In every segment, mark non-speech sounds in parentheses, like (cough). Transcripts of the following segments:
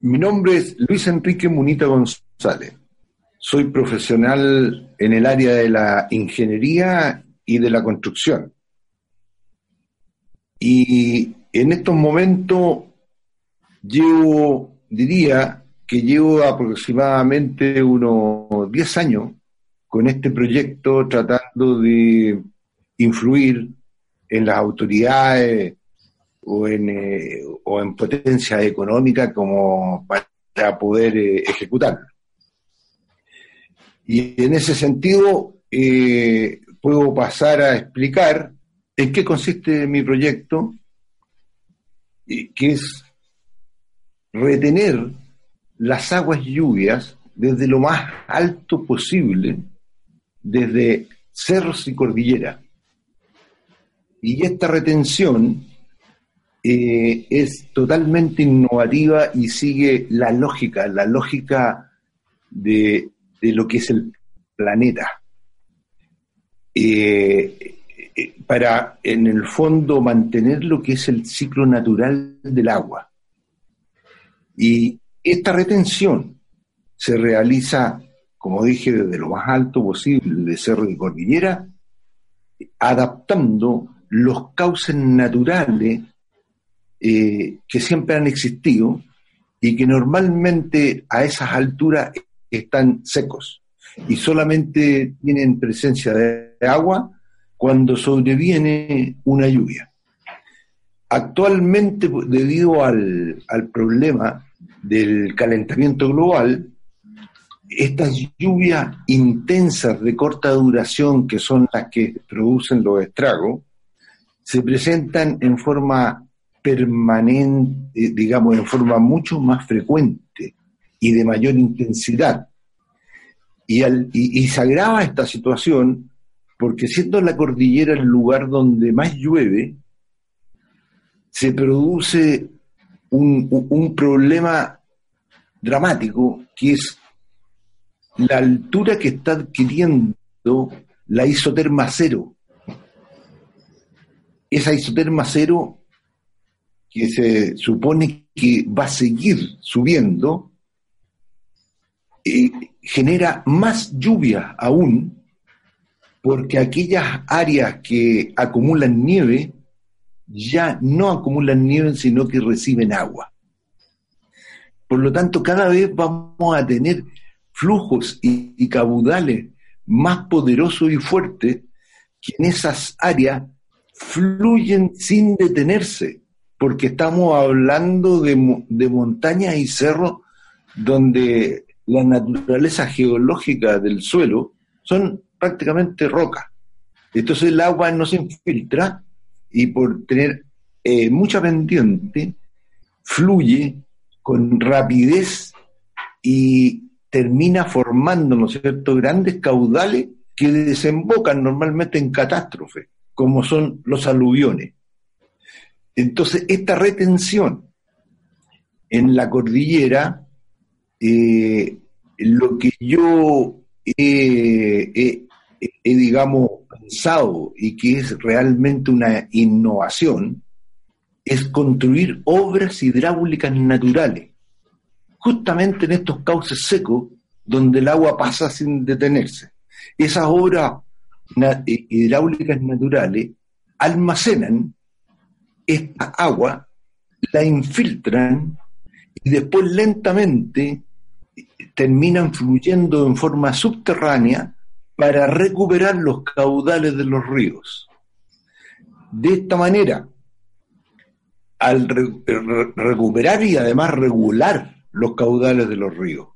Mi nombre es Luis Enrique Munita González. Soy profesional en el área de la ingeniería y de la construcción. Y en estos momentos llevo, diría que llevo aproximadamente unos 10 años con este proyecto tratando de influir en las autoridades o en, eh, o en potencia económica como para poder eh, ejecutarlo. Y en ese sentido eh, puedo pasar a explicar en qué consiste mi proyecto, que es retener las aguas lluvias desde lo más alto posible, desde cerros y cordillera. Y esta retención eh, es totalmente innovativa y sigue la lógica, la lógica de, lo que es el planeta. Eh, eh, para, en el fondo, mantener lo que es el ciclo natural del agua. Y esta retención se realiza, como dije, desde lo más alto posible de cerro y cordillera, adaptando los cauces naturales eh, que siempre han existido y que normalmente a esas alturas están secos y solamente tienen presencia de agua cuando sobreviene una lluvia. Actualmente, debido al, al problema del calentamiento global, estas lluvias intensas de corta duración, que son las que producen los estragos, se presentan en forma permanente, digamos, en forma mucho más frecuente y de mayor intensidad. Y, y, se agrava esta situación porque siendo la cordillera el lugar donde más llueve, se produce un, un problema dramático que es la altura que está adquiriendo la isoterma cero. Esa isoterma cero que se supone que va a seguir subiendo, eh, genera más lluvia aún, porque aquellas áreas que acumulan nieve ya no acumulan nieve, sino que reciben agua. Por lo tanto, cada vez vamos a tener flujos y, y caudales más poderosos y fuertes que en esas áreas fluyen sin detenerse porque estamos hablando de, montañas y cerros donde la naturaleza geológica del suelo son prácticamente rocas. Entonces el agua no se infiltra y por tener eh, mucha pendiente, fluye con rapidez y termina formando, ¿no grandes caudales que desembocan normalmente en catástrofes, como son los aluviones. Entonces, esta retención en la cordillera, eh, lo que yo he, digamos, pensado y que es realmente una innovación, es construir obras hidráulicas naturales, justamente en estos cauces secos donde el agua pasa sin detenerse. Esas obras eh, hidráulicas naturales almacenan esta agua, la infiltran y después lentamente terminan fluyendo en forma subterránea para recuperar los caudales de los ríos. De esta manera, al recuperar y además regular los caudales de los ríos.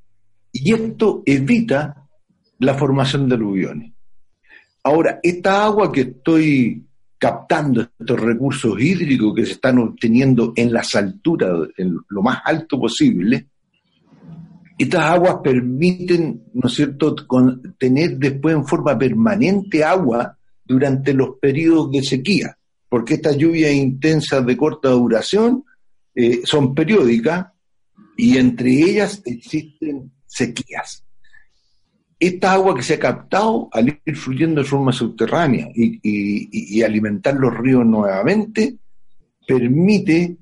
Y esto evita la formación de aluviones. Ahora, esta agua que estoy captando estos recursos hídricos que se están obteniendo en las alturas, en lo más alto posible, estas aguas permiten, ¿no es cierto?, tener después en forma permanente agua durante los periodos de sequía, porque estas lluvias intensas de corta duración eh, son periódicas y entre ellas existen sequías. Esta agua que se ha captado al ir fluyendo de forma subterránea y alimentar los ríos nuevamente, permite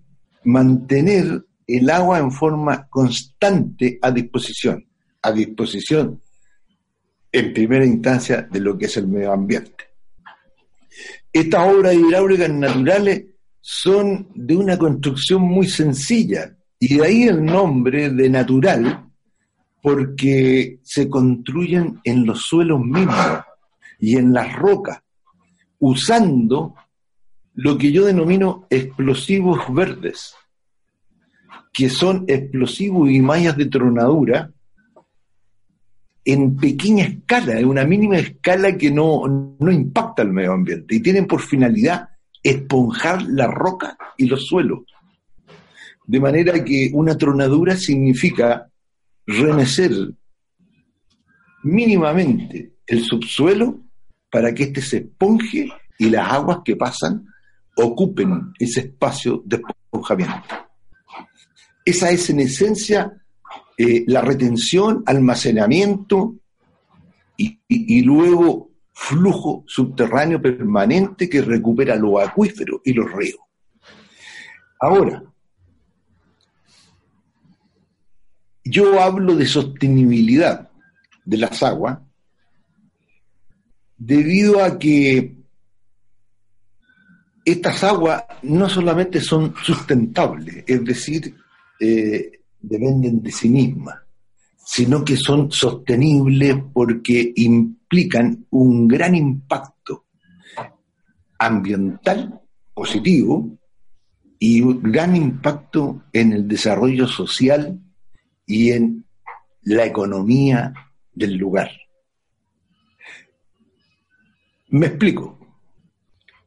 mantener el agua en forma constante a disposición, a disposición en primera instancia de lo que es el medio ambiente. Estas obras hidráulicas naturales son de una construcción muy sencilla y de ahí el nombre de natural porque se construyen en los suelos mismos y en las rocas usando lo que yo denomino explosivos verdes que son explosivos y mallas de tronadura en pequeña escala, en una mínima escala que no, no impacta al medio ambiente y tienen por finalidad esponjar la roca y los suelos. De manera que una tronadura significa remecer mínimamente el subsuelo para que éste se esponje y las aguas que pasan ocupen ese espacio de esponjamiento. Esa es en esencia eh, la retención, almacenamiento y, luego flujo subterráneo permanente que recupera los acuíferos y los ríos. Ahora, yo hablo de sostenibilidad de las aguas debido a que estas aguas no solamente son sustentables, es decir, eh, dependen de sí mismas, sino que son sostenibles porque implican un gran impacto ambiental positivo y un gran impacto en el desarrollo social y en la economía del lugar. Me explico.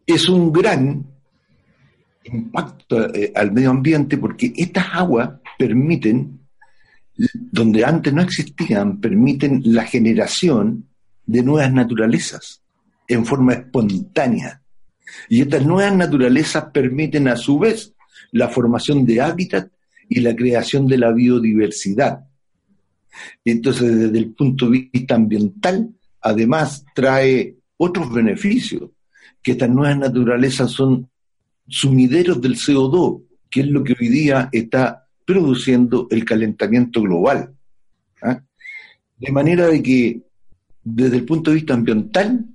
Es un gran impacto eh, al medio ambiente porque estas aguas permiten, donde antes no existían, permiten la generación de nuevas naturalezas en forma espontánea. Y estas nuevas naturalezas permiten a su vez la formación de hábitat y la creación de la biodiversidad. Entonces, desde el punto de vista ambiental, además trae otros beneficios, que estas nuevas naturalezas son sumideros del CO2, que es lo que hoy día está produciendo el calentamiento global. ¿ah? De manera de que, desde el punto de vista ambiental,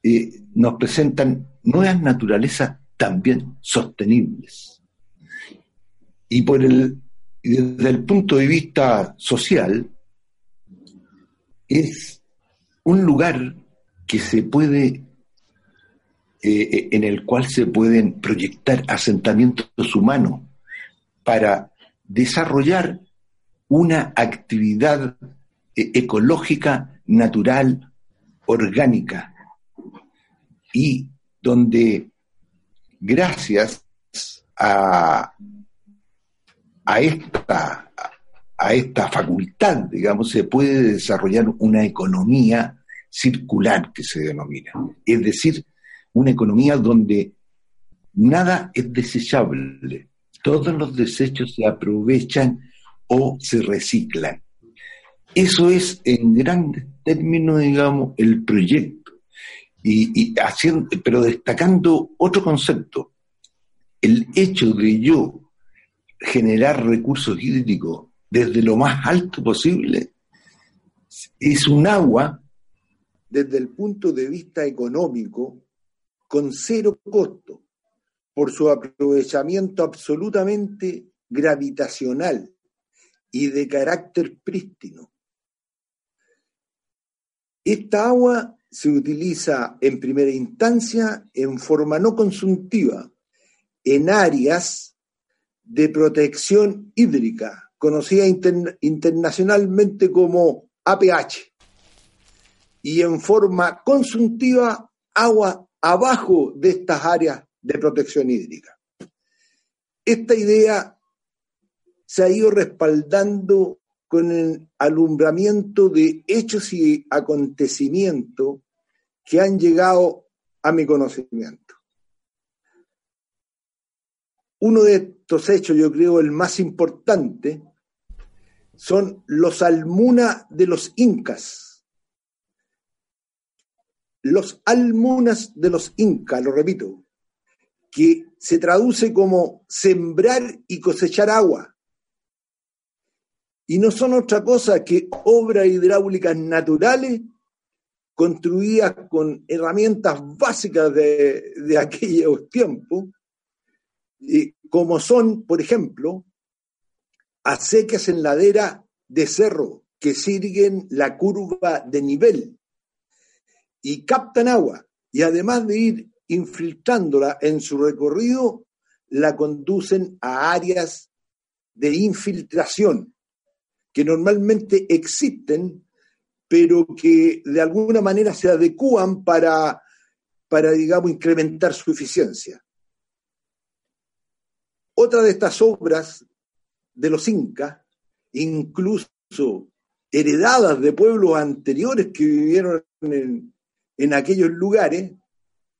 eh, nos presentan nuevas naturalezas también sostenibles. Y por el, desde el punto de vista social, es un lugar que se puede eh, en el cual se pueden proyectar asentamientos humanos para desarrollar una actividad eh, ecológica, natural, orgánica, y donde gracias a, a, esta, a esta facultad, digamos, se puede desarrollar una economía circular que se denomina. Es decir, una economía donde nada es desechable, todos los desechos se aprovechan o se reciclan. Eso es en grandes términos, digamos, el proyecto. Y, haciendo, pero destacando otro concepto, el hecho de yo generar recursos hídricos desde lo más alto posible es un agua desde el punto de vista económico con cero costo por su aprovechamiento absolutamente gravitacional y de carácter prístino. Esta agua se utiliza en primera instancia en forma no consumtiva en áreas de protección hídrica, conocida internacionalmente como APH, y en forma consumtiva agua abajo de estas áreas de protección hídrica. Esta idea se ha ido respaldando con el alumbramiento de hechos y acontecimientos que han llegado a mi conocimiento. Uno de estos hechos, yo creo el más importante, son los almuna de los incas. Los almunas de los incas, lo repito, que se traduce como sembrar y cosechar agua. Y no son otra cosa que obras hidráulicas naturales construidas con herramientas básicas de, de (laughs) aquellos tiempos, como son, por ejemplo, acequias en ladera de cerro que siguen la curva de nivel y captan agua y además de ir infiltrándola en su recorrido, la conducen a áreas de infiltración que normalmente existen, pero que de alguna manera se adecúan para, para digamos, incrementar su eficiencia. Otra de estas obras de los incas, incluso heredadas de pueblos anteriores que vivieron en, aquellos lugares,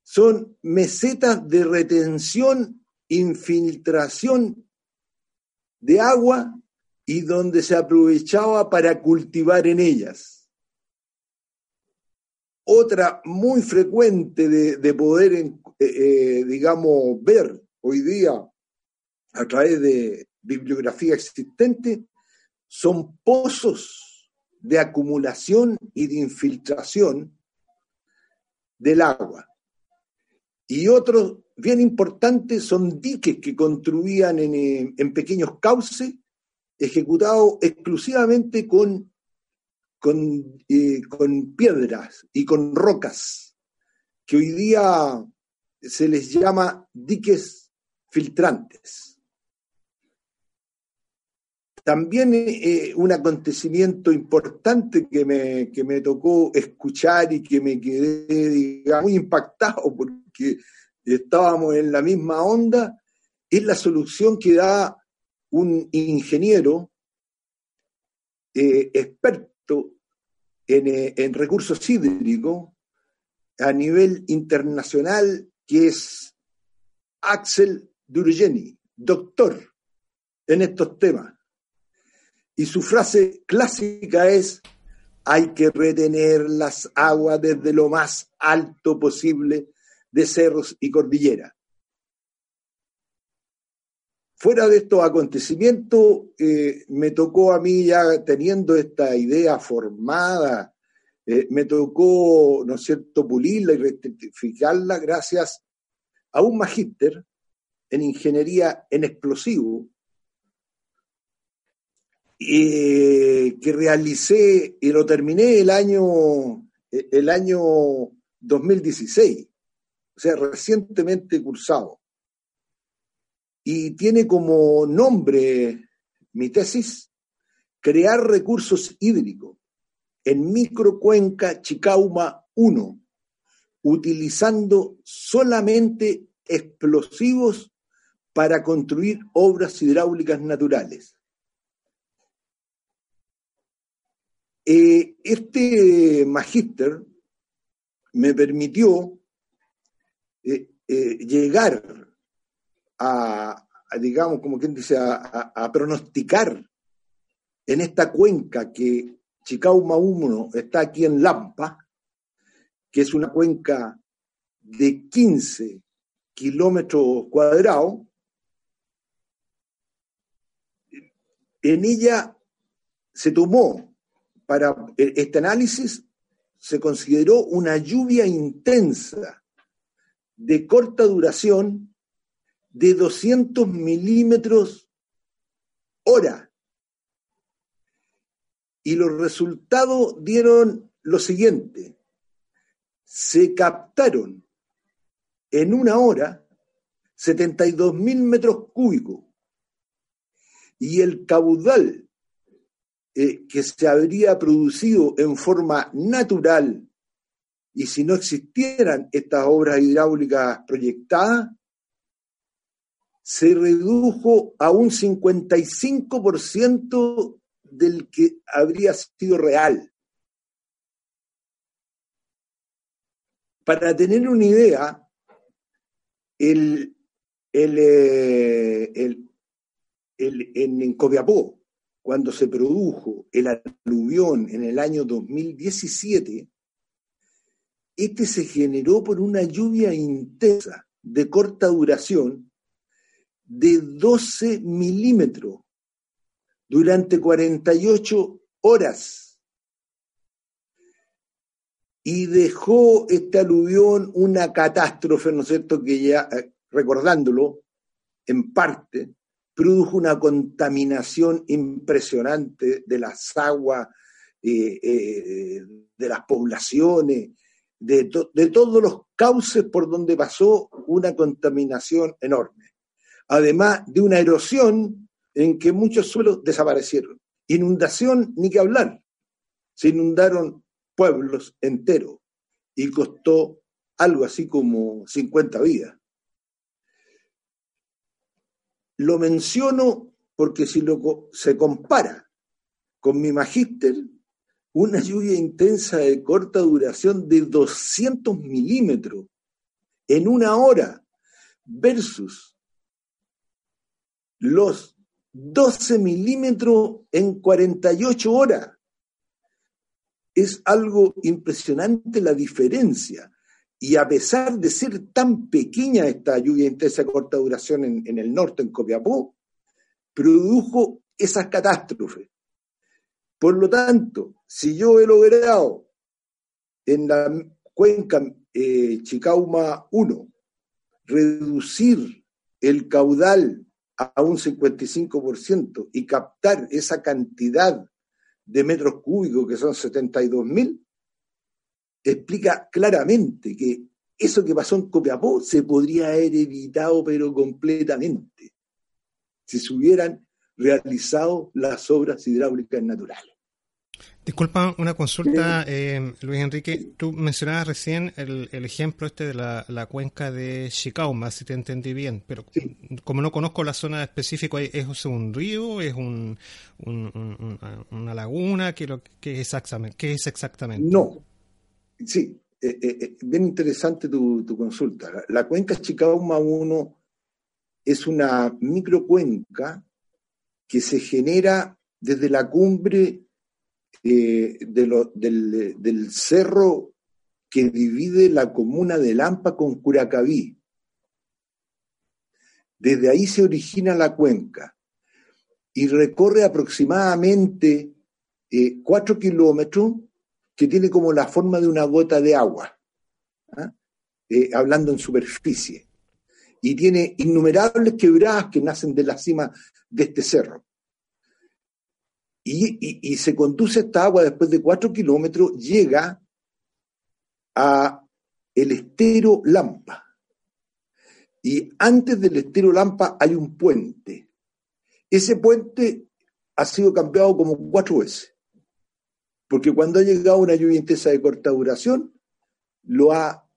son mesetas de retención, infiltración de agua y donde se aprovechaba para cultivar en ellas. Otra muy frecuente de, poder, eh, eh, digamos, ver hoy día a través de bibliografía existente son pozos de acumulación y de infiltración del agua. Y otros bien importantes son diques que construían en, en pequeños cauces, ejecutados exclusivamente con, con, eh, con piedras y con rocas, que hoy día se les llama diques filtrantes. También eh, un acontecimiento importante que me, que me tocó escuchar y que me quedé muy impactado porque estábamos en la misma onda, es la solución que da un ingeniero eh, experto en, eh, en, recursos hídricos a nivel internacional, que es Axel Durgeni, doctor en estos temas. Y su frase clásica es, hay que retener las aguas desde lo más alto posible de cerros y cordilleras. Fuera de estos acontecimientos, eh, me tocó a mí ya teniendo esta idea formada, eh, me tocó, ¿no es cierto?, pulirla y rectificarla gracias a un magíster en ingeniería en explosivos eh, que realicé y lo terminé el año, el año 2016, o sea, recientemente cursado. Y tiene como nombre mi tesis, crear recursos hídricos en microcuenca Chicauma 1, utilizando solamente explosivos para construir obras hidráulicas naturales. Eh, este magíster me permitió eh, eh, llegar a, digamos, como quien dice, a, pronosticar en esta cuenca que Chicauma 1 está aquí en Lampa, que es una cuenca de 15 kilómetros cuadrados, en ella se tomó para este análisis se consideró una lluvia intensa de corta duración de 200 milímetros hora. Y los resultados dieron lo siguiente. Se captaron en una hora 72 mil metros cúbicos y el caudal eh, que se habría producido en forma natural y si no existieran estas obras hidráulicas proyectadas, se redujo a un 55% del que habría sido real. Para tener una idea, el, eh, en Copiapó, cuando se produjo el aluvión en el año 2017, este se generó por una lluvia intensa de corta duración de 12 milímetros durante 48 horas y dejó este aluvión una catástrofe, ¿no es cierto?, que ya, eh, recordándolo, en parte, produjo una contaminación impresionante de las aguas, eh, eh, de las poblaciones, de, de todos los cauces por donde pasó una contaminación enorme. Además de una erosión en que muchos suelos desaparecieron. Inundación, ni que hablar. Se inundaron pueblos enteros y costó algo así como 50 vidas. Lo menciono porque si lo, se compara con mi magíster, una lluvia intensa de corta duración de 200 milímetros en una hora versus los 12 milímetros en 48 horas. Es algo impresionante la diferencia. Y a pesar de ser tan pequeña esta lluvia intensa de corta duración en, el norte, en Copiapó, produjo esas catástrofes. Por lo tanto, si yo he logrado en la cuenca eh, Chicauma 1 reducir el caudal a un 55% y captar esa cantidad de metros cúbicos que son 72 mil, explica claramente que eso que pasó en Copiapó se podría haber evitado, pero completamente, si se hubieran realizado las obras hidráulicas naturales. Disculpa, una consulta, eh, Luis Enrique. Tú mencionabas recién el, ejemplo este de la, cuenca de Chicauma, si te entendí bien, pero como no conozco la zona específica, ¿es un río? ¿Es un, una laguna? ¿Qué, es exactamente? ¿Qué es exactamente? No, Sí, eh, eh, eh, bien interesante tu, consulta. La, cuenca Chicauma 1 es una microcuenca que se genera desde la cumbre del, cerro que divide la comuna de Lampa con Curacaví. Desde ahí se origina la cuenca y recorre aproximadamente cuatro kilómetros que tiene como la forma de una gota de agua, ¿ah? eh, hablando en superficie, y tiene innumerables quebradas que nacen de la cima de este cerro. Y, se conduce esta agua después de cuatro kilómetros, llega a el estero Lampa. Y antes del estero Lampa hay un puente. Ese puente ha sido cambiado como cuatro veces porque cuando ha llegado una lluvia intensa de corta duración, lo ha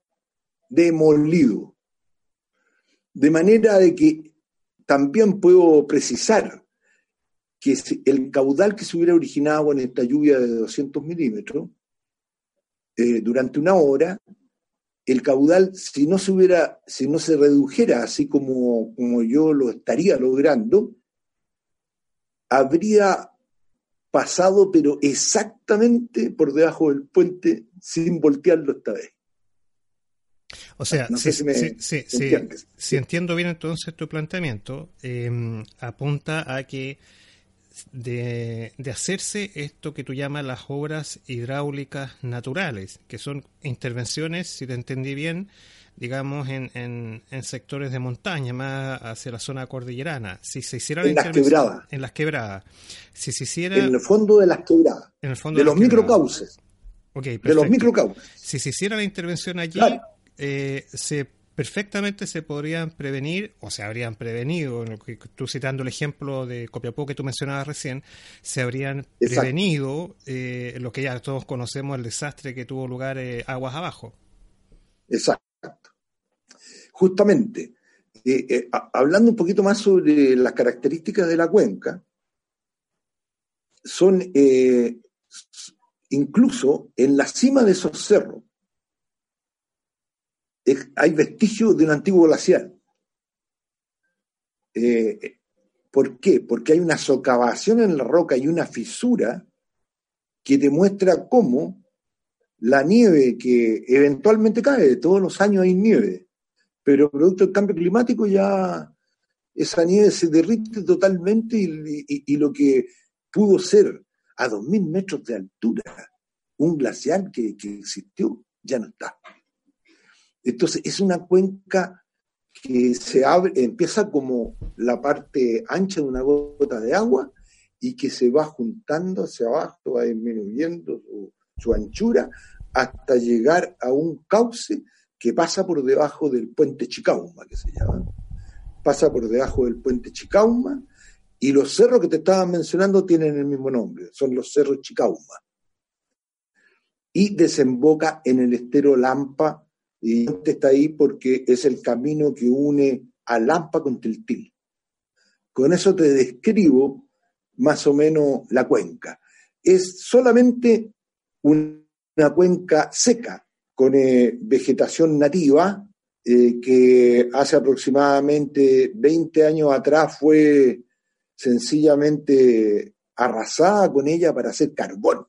demolido. De manera de que también puedo precisar que el caudal que se hubiera originado en esta lluvia de 200 milímetros eh, durante una hora, el caudal, si no se hubiera, si no se redujera así como, como yo lo estaría logrando, habría pasado, pero exactamente por debajo del puente, sin voltearlo esta vez. O sea, si, entiendo bien entonces tu planteamiento, em, apunta a que de, de, hacerse esto que tú llamas las obras hidráulicas naturales, que son intervenciones, si te entendí bien, digamos, en, en, sectores de montaña, más hacia la zona cordillerana. Si se hiciera en las quebradas. En las quebradas. Si se hiciera... En el fondo de las quebradas. En el fondo de, los microcauces. Okay, de los microcauces. Si se hiciera la intervención allí, eh, se perfectamente se podrían prevenir o se habrían prevenido, tú citando el ejemplo de Copiapó que tú mencionabas recién, se habrían prevenido eh, lo que ya todos conocemos, el desastre que tuvo lugar eh, aguas abajo. Exacto. Justamente, eh, eh, hablando un poquito más sobre las características de la cuenca, son incluso en la cima de esos cerros, hay vestigios de un antiguo glaciar. Eh, ¿Por qué? Porque hay una socavación en la roca y una fisura que demuestra cómo la nieve que eventualmente cae, todos los años hay nieve, pero producto del cambio climático ya esa nieve se derrite totalmente y, lo que pudo ser a 2.000 metros de altura un glaciar que existió ya no está. Entonces, es una cuenca que se abre, empieza como la parte ancha de una gota de agua y que se va juntando hacia abajo, va disminuyendo su, anchura hasta llegar a un cauce que pasa por debajo del puente Chicauma, que se llama. Pasa por debajo del puente Chicauma y los cerros que te estaba mencionando tienen el mismo nombre, son los cerros Chicauma. Y desemboca en el estero Lampa y está ahí porque es el camino que une a Lampa con Tiltil. Con eso te describo más o menos la cuenca. Es solamente una cuenca seca, con eh, vegetación nativa, eh, que hace aproximadamente 20 años atrás fue sencillamente arrasada con ella para hacer carbón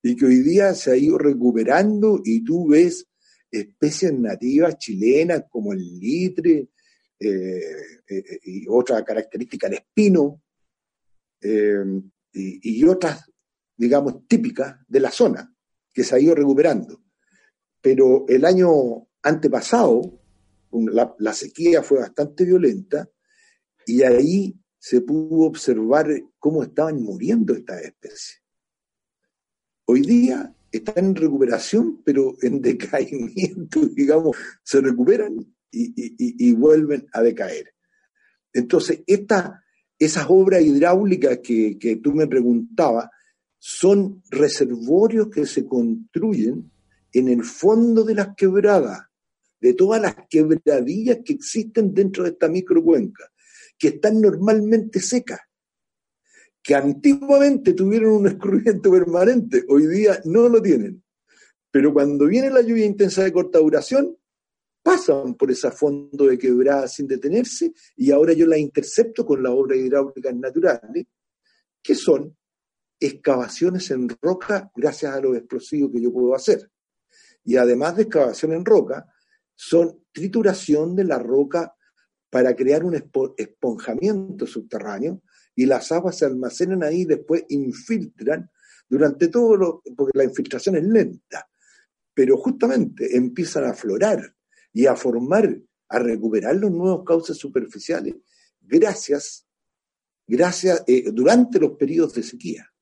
y que hoy día se ha ido recuperando y tú ves especies nativas chilenas como el litre eh, y otra característica, el espino, y, otras, digamos, típicas de la zona, que se ha ido recuperando. Pero el año antepasado, la, la sequía fue bastante violenta y ahí se pudo observar cómo estaban muriendo estas especies. Hoy día están en recuperación, pero en (laughs) decaimiento, digamos, se recuperan y, vuelven a decaer. Entonces, esas obras hidráulicas que, que tú me preguntabas son reservorios que se construyen en el fondo de las quebradas, de todas las quebradillas que existen dentro de esta microcuenca, que están normalmente secas que antiguamente tuvieron un escurrimiento permanente, hoy día no lo tienen. Pero cuando viene la lluvia intensa de corta duración, pasan por ese fondo de quebrada sin detenerse y ahora yo la intercepto con las obras hidráulicas naturales, que son excavaciones en roca gracias a los explosivos que yo puedo hacer. Y además de excavación en roca, son trituración de la roca para crear un esponjamiento subterráneo y las aguas se almacenan ahí y después infiltran durante todo lo, porque la infiltración es lenta, pero justamente empiezan a aflorar y a formar, a recuperar los nuevos cauces superficiales gracias, gracias, eh, durante los periodos de sequía.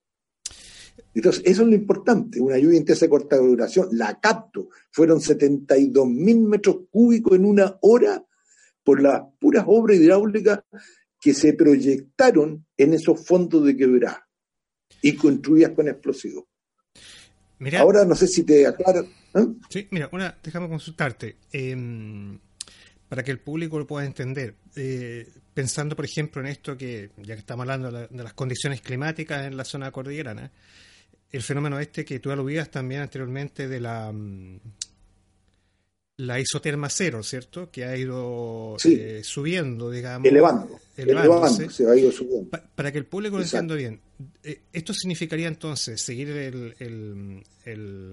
Entonces, eso es lo importante, una lluvia intensa de corta duración, la capto, fueron 72 mil metros cúbicos en una hora por las puras obras hidráulicas que se proyectaron en esos fondos de quebrada y construidas con explosivos. Ahora no sé si te aclaro. ¿eh? Sí, mira, una, déjame consultarte. Em, para que el público lo pueda entender. Eh, pensando, por ejemplo, en esto que, ya que estamos hablando de, las condiciones climáticas en la zona cordillerana, el fenómeno este que tú aludías también anteriormente de la, mm, la isoterma cero, ¿cierto? Que ha ido eh, subiendo, digamos. Elevando. Elevándose. se ha ido subiendo. para que el público lo entienda bien, eh, ¿esto significaría entonces seguir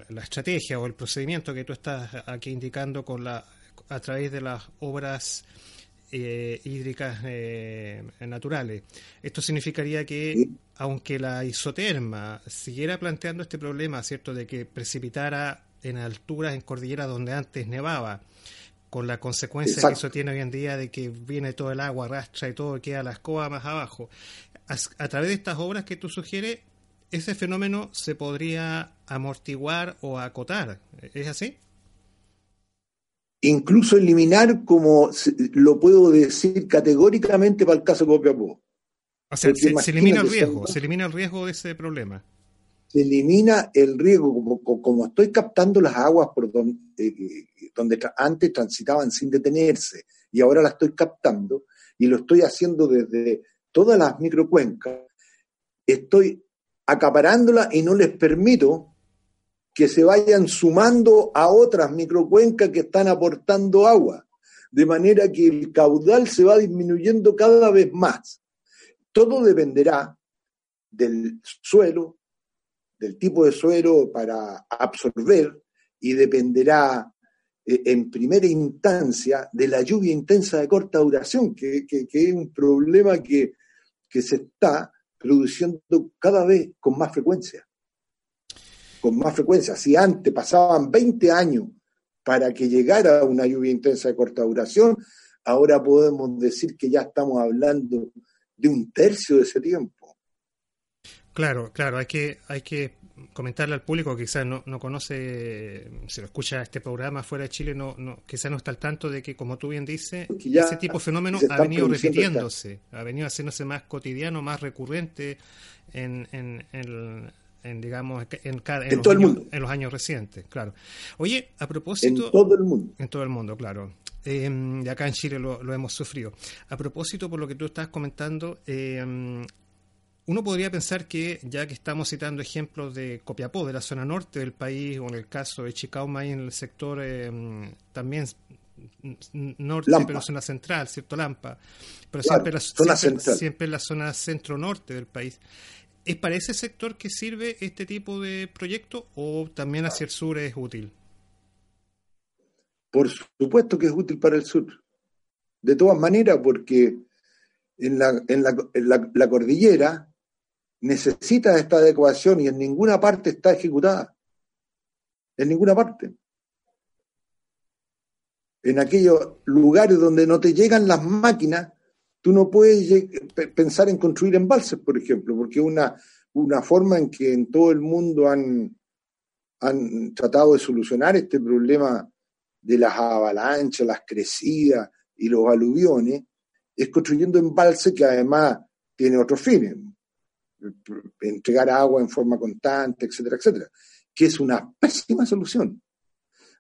la estrategia o el procedimiento que tú estás aquí indicando con la a través de las obras eh, hídricas naturales? Esto significaría que, aunque la isoterma siguiera planteando este problema, ¿cierto?, de que precipitara en alturas, en cordillera donde antes nevaba, con la consecuencia que eso tiene hoy en día de que viene todo el agua, arrastra y todo, queda la escoba más abajo. A, través de estas obras que tú sugieres, ese fenómeno se podría amortiguar o acotar. ¿Es así? Incluso eliminar, como lo puedo decir categóricamente para el caso de Copiapó. O sea, se, elimina el riesgo, se elimina el riesgo de ese problema. Se elimina el riesgo, como, estoy captando las aguas por donde, eh, donde antes transitaban sin detenerse y ahora las estoy captando y lo estoy haciendo desde todas las microcuencas, estoy acaparándolas y no les permito que se vayan sumando a otras microcuencas que están aportando agua, de manera que el caudal se va disminuyendo cada vez más. Todo dependerá del suelo, del tipo de suelo para absorber y dependerá eh, en primera instancia de la lluvia intensa de corta duración, que, es un problema que, que se está produciendo cada vez con más frecuencia con más frecuencia. Si antes pasaban 20 años para que llegara una lluvia intensa de corta duración, ahora podemos decir que ya estamos hablando de un tercio de ese tiempo. Claro, claro, hay que, hay que comentarle al público que quizás no, no conoce, se lo escucha este programa fuera de Chile, no, no, quizás no está al tanto de que, como tú bien dices, ese tipo de fenómeno ha venido repitiéndose, ha venido haciéndose más cotidiano, más recurrente en, en, en, en digamos en, cada, en, todo los el mundo. en los años recientes, claro. Oye, a propósito en todo el mundo, en todo el mundo, claro. Eh, y acá en Chile lo, lo, hemos sufrido. A propósito, por lo que tú estás comentando, eh, uno podría pensar que, ya que estamos citando ejemplos de Copiapó, de la zona norte del país, o en el caso de Chicauma, en el sector eh, también norte, pero zona central, ¿cierto? Lampa, pero siempre, la, siempre, siempre la zona centro-norte del país. ¿Es para ese sector que sirve este tipo de proyecto o también hacia el sur es útil? Por supuesto que es útil para el sur. De todas maneras, porque en la, en la, cordillera necesita esta adecuación y en ninguna parte está ejecutada. En ninguna parte. En aquellos lugares donde no te llegan las máquinas, Tú no puedes pensar en construir embalses, por ejemplo, porque una, una forma en que en todo el mundo han, han tratado de solucionar este problema de las avalanchas, las crecidas y los aluviones, es construyendo embalses que además tiene otros fines, entregar agua en forma constante, etcétera, etcétera, que es una pésima solución.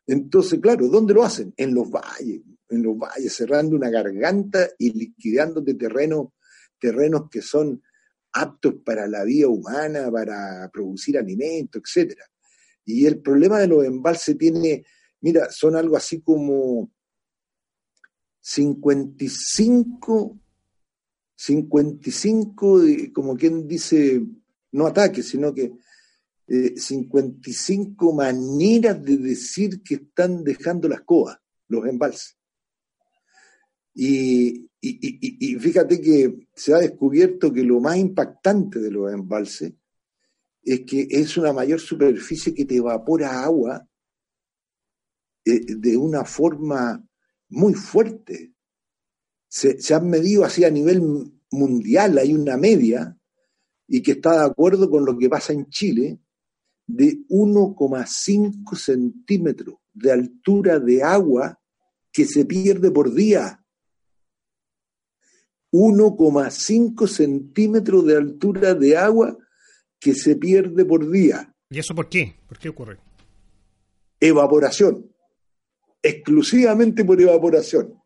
Entonces, claro, ¿dónde lo hacen? En los valles, en los valles, cerrando una garganta y liquidando de terrenos, terrenos que son aptos para la vida humana, para producir alimentos, etcétera. Y el problema de los embalses tiene, mira, son algo así como 55, 55, como quien dice, no ataques, sino que 55 eh, maneras de decir que están dejando las coas, los embalses. Y, fíjate que se ha descubierto que lo más impactante de los embalses es que es una mayor superficie que te evapora agua eh, de una forma muy fuerte. Se, se, han medido así a nivel mundial, hay una media, y que está de acuerdo con lo que pasa en Chile, de 1,5 centímetros de altura de agua que se pierde por día. 1,5 centímetros de altura de agua que se pierde por día. ¿Y eso por qué? ¿Por qué ocurre? Evaporación. Exclusivamente por evaporación.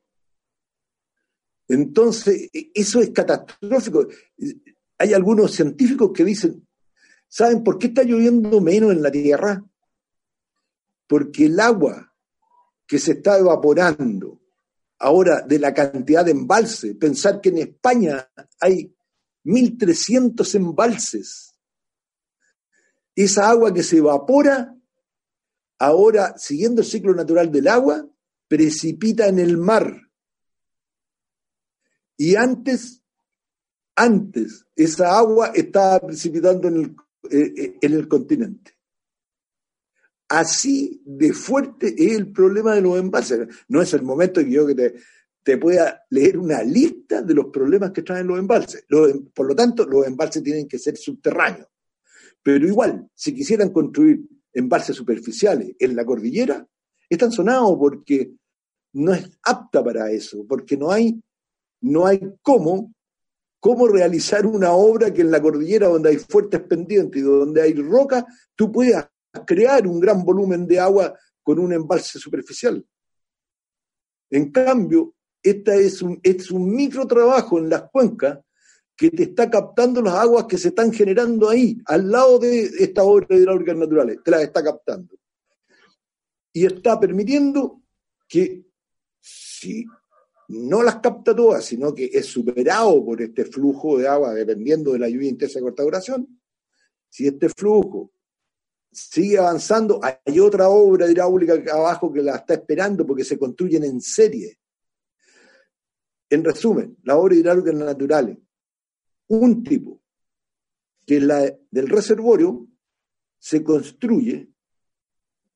Entonces, eso es catastrófico. Hay algunos científicos que dicen, ¿saben por qué está lloviendo menos en la Tierra? Porque el agua que se está evaporando ahora de la cantidad de embalses. Pensar que en España hay 1.300 embalses. Esa agua que se evapora, ahora, siguiendo el ciclo natural del agua, precipita en el mar. Y antes, antes, esa agua estaba precipitando en el, eh, eh, en el continente. Así de fuerte es el problema de los embalses. No es el momento que yo que te, pueda leer una lista de los problemas que traen los embalses. Em, por lo tanto, los embalses tienen que ser subterráneos. Pero igual, si quisieran construir embalses superficiales en la cordillera, están sonados porque no es apta para eso, porque no hay, no hay cómo, cómo realizar una obra que en la cordillera donde hay fuertes pendientes y donde hay roca, tú puedas crear un gran volumen de agua con un embalse superficial. En cambio, esta es un, es un micro trabajo en las cuencas que te está captando las aguas que se están generando ahí, al lado de estas obras hidráulicas naturales, te las está captando. Y está permitiendo que, si no las capta todas, sino que es superado por este flujo de agua, dependiendo de la lluvia intensa de corta duración, si este flujo sigue avanzando, hay otra obra hidráulica abajo que la está esperando porque se construyen en serie. En resumen, las obras hidráulicas naturales un tipo, que la del reservorio se construye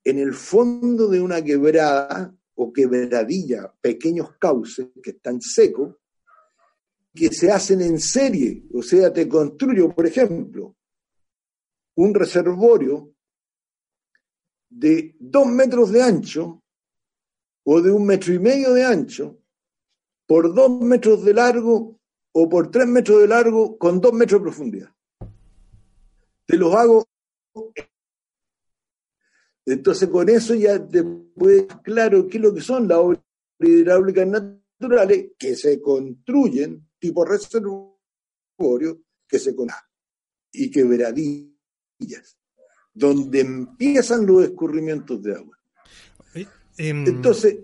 en el fondo de una quebrada o quebradilla, pequeños cauces que están secos, que se hacen en serie. O sea, te construyo, por ejemplo, un reservorio de dos metros de ancho o de un metro y medio de ancho por dos metros de largo o por tres metros de largo con dos metros de profundidad. Te los hago. Entonces, con eso ya te puedes claro qué es lo que son las obras hidráulicas naturales que se construyen tipo reservorio que se conocen y quebradillas, donde empiezan los escurrimientos de agua. Em, Entonces,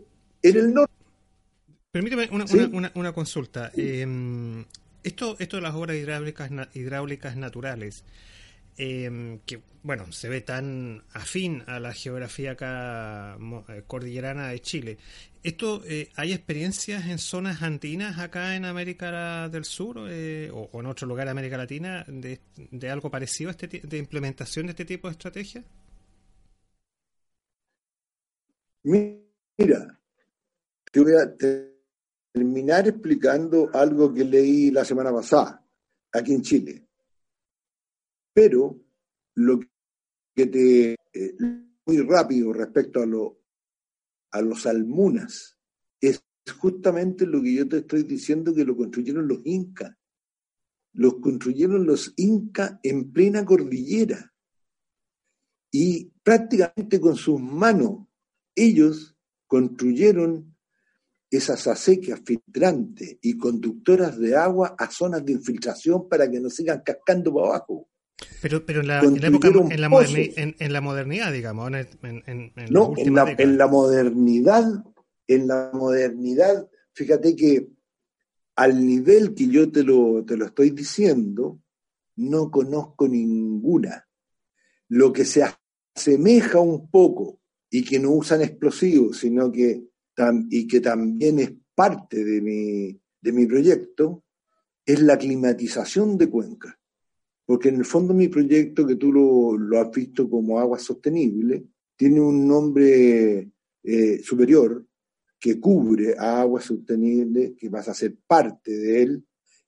en el norte Permíteme una, consulta. Em, esto, esto de las obras hidráulicas, hidráulicas naturales, em, que bueno, se ve tan afín a la geografía acá eh, cordillerana de Chile. ¿Esto eh, hay experiencias en zonas andinas acá en América del Sur eh, o, en otro lugar de América Latina de, algo parecido a este de implementación de este tipo de estrategia? Mira, te voy a, terminar explicando algo que leí la semana pasada, aquí en Chile. Pero lo que te... Eh, muy rápido respecto a, lo, a los almunas, es justamente lo que yo te estoy diciendo que lo construyeron los incas. Los construyeron los incas en plena cordillera. Y prácticamente con sus manos, ellos construyeron esas acequias filtrantes y conductoras de agua a zonas de infiltración para que no sigan cascando para abajo. Pero, pero en, la, época, en la, modernidad, digamos. En, no, en la, en la modernidad, en la modernidad, fíjate que al nivel que yo te lo, te lo estoy diciendo, no conozco ninguna. Lo que se asemeja un poco y que no usan explosivos, sino que y que también es parte de mi, de mi proyecto, es la climatización de cuencas. Porque en el fondo mi proyecto, que tú lo, has visto como agua sostenible, tiene un nombre eh, superior que cubre a agua sostenible, que vas a ser parte de él,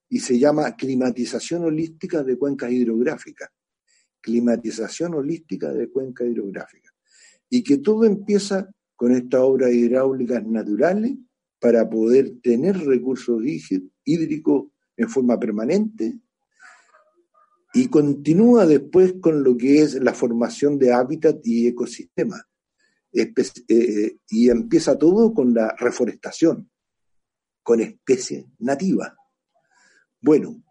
y se llama climatización holística de cuencas hidrográficas. Climatización holística de cuencas hidrográficas. Y que todo empieza con estas obras hidráulicas naturales para poder tener recursos hídricos en forma permanente y continúa después con lo que es la formación de hábitat y ecosistemas. Eh, y empieza todo con la reforestación, con especies nativas. Bueno,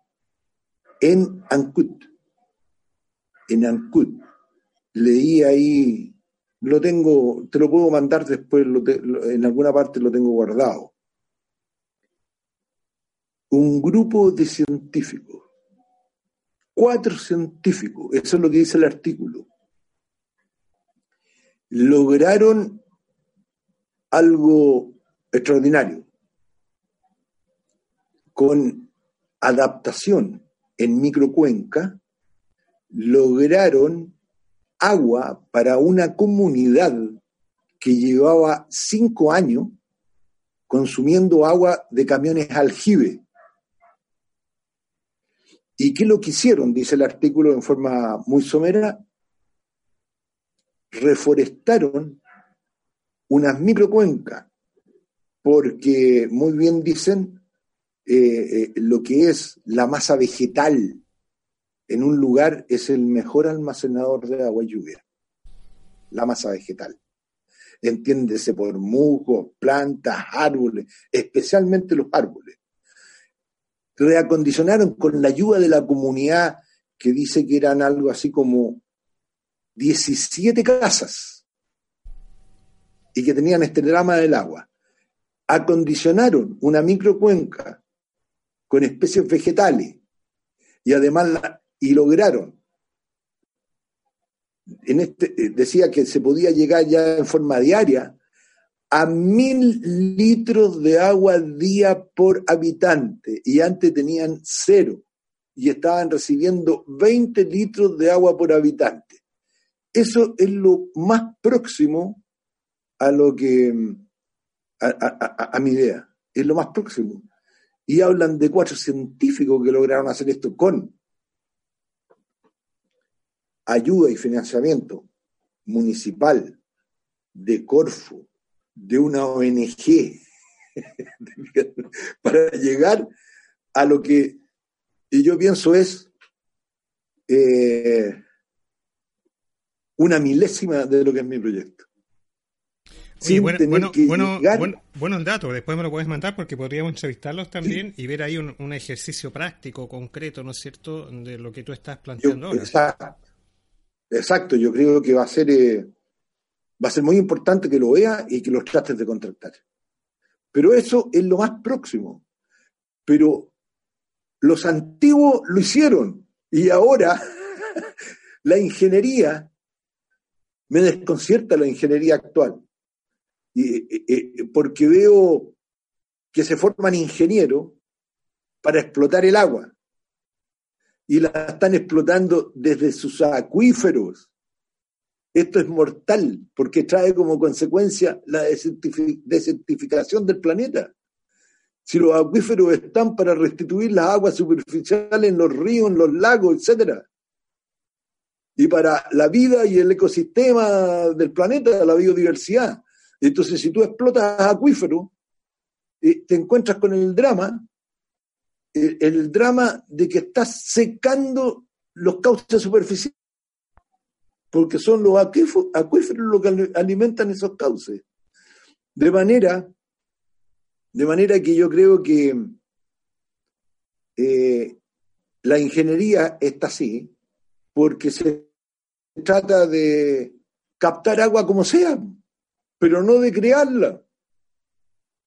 en Ancud, en Ancud, leí ahí lo tengo, te lo puedo mandar después, en alguna parte lo tengo guardado. Un grupo de científicos, cuatro científicos, eso es lo que dice el artículo, lograron algo extraordinario con adaptación en microcuenca, lograron agua para una comunidad que llevaba cinco años consumiendo agua de camiones aljibe. ¿Y qué lo que hicieron? Dice el artículo en forma muy somera. Reforestaron unas microcuencas porque muy bien dicen eh, eh, lo que es la masa vegetal en un lugar es el mejor almacenador de agua y lluvia, la masa vegetal. Entiéndese por musgos, plantas, árboles, especialmente los árboles. Reacondicionaron con la ayuda de la comunidad que dice que eran algo así como 17 casas y que tenían este drama del agua. Acondicionaron una microcuenca con especies vegetales y además y lograron en este eh, decía que se podía llegar ya en forma diaria a mil litros de agua día por habitante y antes tenían cero y estaban recibiendo 20 litros de agua por habitante. Eso es lo más próximo a lo que, a, mi idea, es lo más próximo. Y hablan de cuatro científicos que lograron hacer esto con ayuda y financiamiento municipal de Corfo, de una ONG, (laughs) para llegar a lo que yo pienso es eh, una milésima de lo que es mi proyecto. Sí, bueno, bueno, buenos datos, después me lo puedes mandar porque podríamos entrevistarlos también y ver ahí un, ejercicio práctico, concreto, ¿no es cierto?, de lo que tú estás planteando ahora. Exacto, exacto, yo creo que va a ser eh, va a ser muy importante que lo veas y que los trates de contratar. Pero eso es lo más próximo. Pero los antiguos lo hicieron y ahora (laughs) la ingeniería me desconcierta la ingeniería actual. Y, porque veo que se forman ingenieros para explotar el agua y la están explotando desde sus acuíferos. Esto es mortal porque trae como consecuencia la desertificación del planeta. Si los acuíferos están para restituir las aguas superficiales en los ríos, en los lagos, etcétera, y para la vida y el ecosistema del planeta, la biodiversidad. Entonces, si tú explotas acuíferos, eh, te encuentras con el drama, el, el drama de que estás secando los cauces superficiales, porque son los acuíferos los que alimentan esos cauces. De manera, de manera que yo creo que eh, la ingeniería está así, porque se trata de captar agua como sea, pero no de crearla.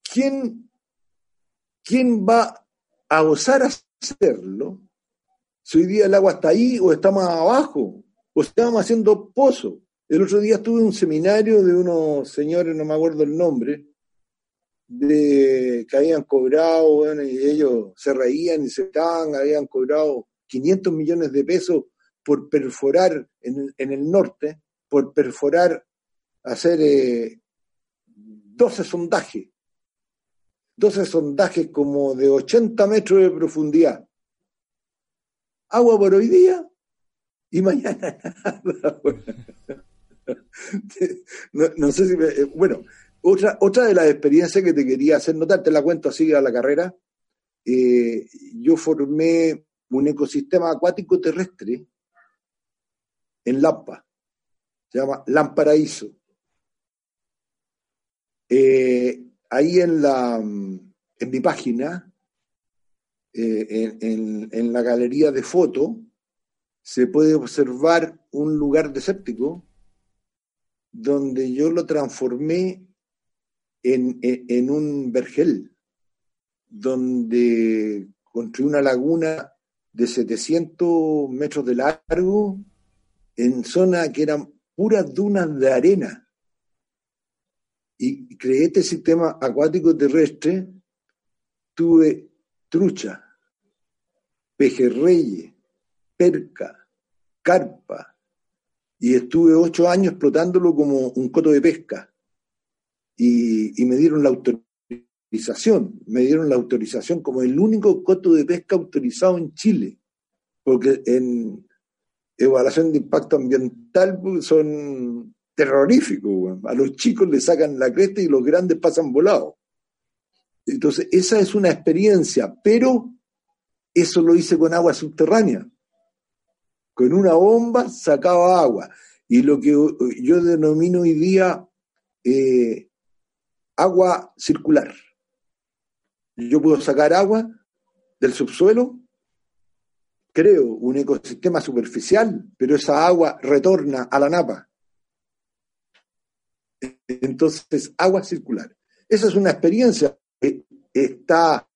¿Quién, quién va a osar hacerlo si hoy día el agua está ahí o está más abajo o estamos haciendo pozos? El otro día estuve en un seminario de unos señores, no me acuerdo el nombre, de que habían cobrado, y ellos se reían y se estaban, habían cobrado 500 millones de pesos por perforar en, el norte, por perforar, hacer 12 eh, sondajes, 12 sondajes como de 80 metros de profundidad. Agua por hoy día y mañana (laughs) (laughs) no, sé si eh, bueno, otra, otra de las experiencias que te quería hacer notar, te la cuento así a la carrera. Eh, yo formé un ecosistema acuático terrestre en Lampa. Se llama Lamparaíso. Eh, ahí en, la, en mi página, eh, en, la galería de fotos, se puede observar un lugar desértico donde yo lo transformé en, en un vergel, donde construí una laguna de 700 metros de largo en zonas que eran puras dunas de arena. Y creé este sistema acuático terrestre, tuve trucha, pejerreyes, perca, carpa, y estuve ocho años explotándolo como un coto de pesca. Y, me dieron la autorización, me dieron la autorización como el único coto de pesca autorizado en Chile, porque en, evaluación de impacto ambiental pues, son terroríficos. A los chicos les sacan la cresta y los grandes pasan volados. Entonces, esa es una experiencia, pero eso lo hice con agua subterránea. Con una bomba sacaba agua. Y lo que yo denomino hoy día eh, agua circular. Yo puedo sacar agua del subsuelo, creo un ecosistema superficial, pero esa agua retorna a la napa. Entonces, agua circular. Esa es una experiencia que está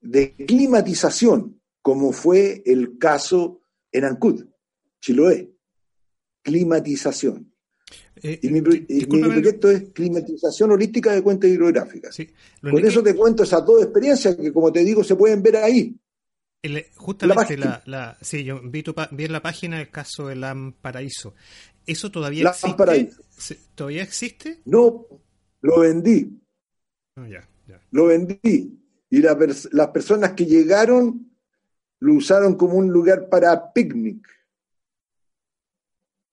de climatización, como fue el caso en Ancud, Chiloé. Climatización. Eh, y mi, proyecto es climatización holística de cuentas hidrográficas. Con eso te cuento esas dos experiencias que, como te digo, se pueden ver ahí. justamente, la, sí, yo vi, en la página el caso de LAM Paraíso. ¿Eso todavía existe? ¿Todavía existe? No, lo vendí. Ah, lo vendí. Y las personas que llegaron lo usaron como un lugar para picnic.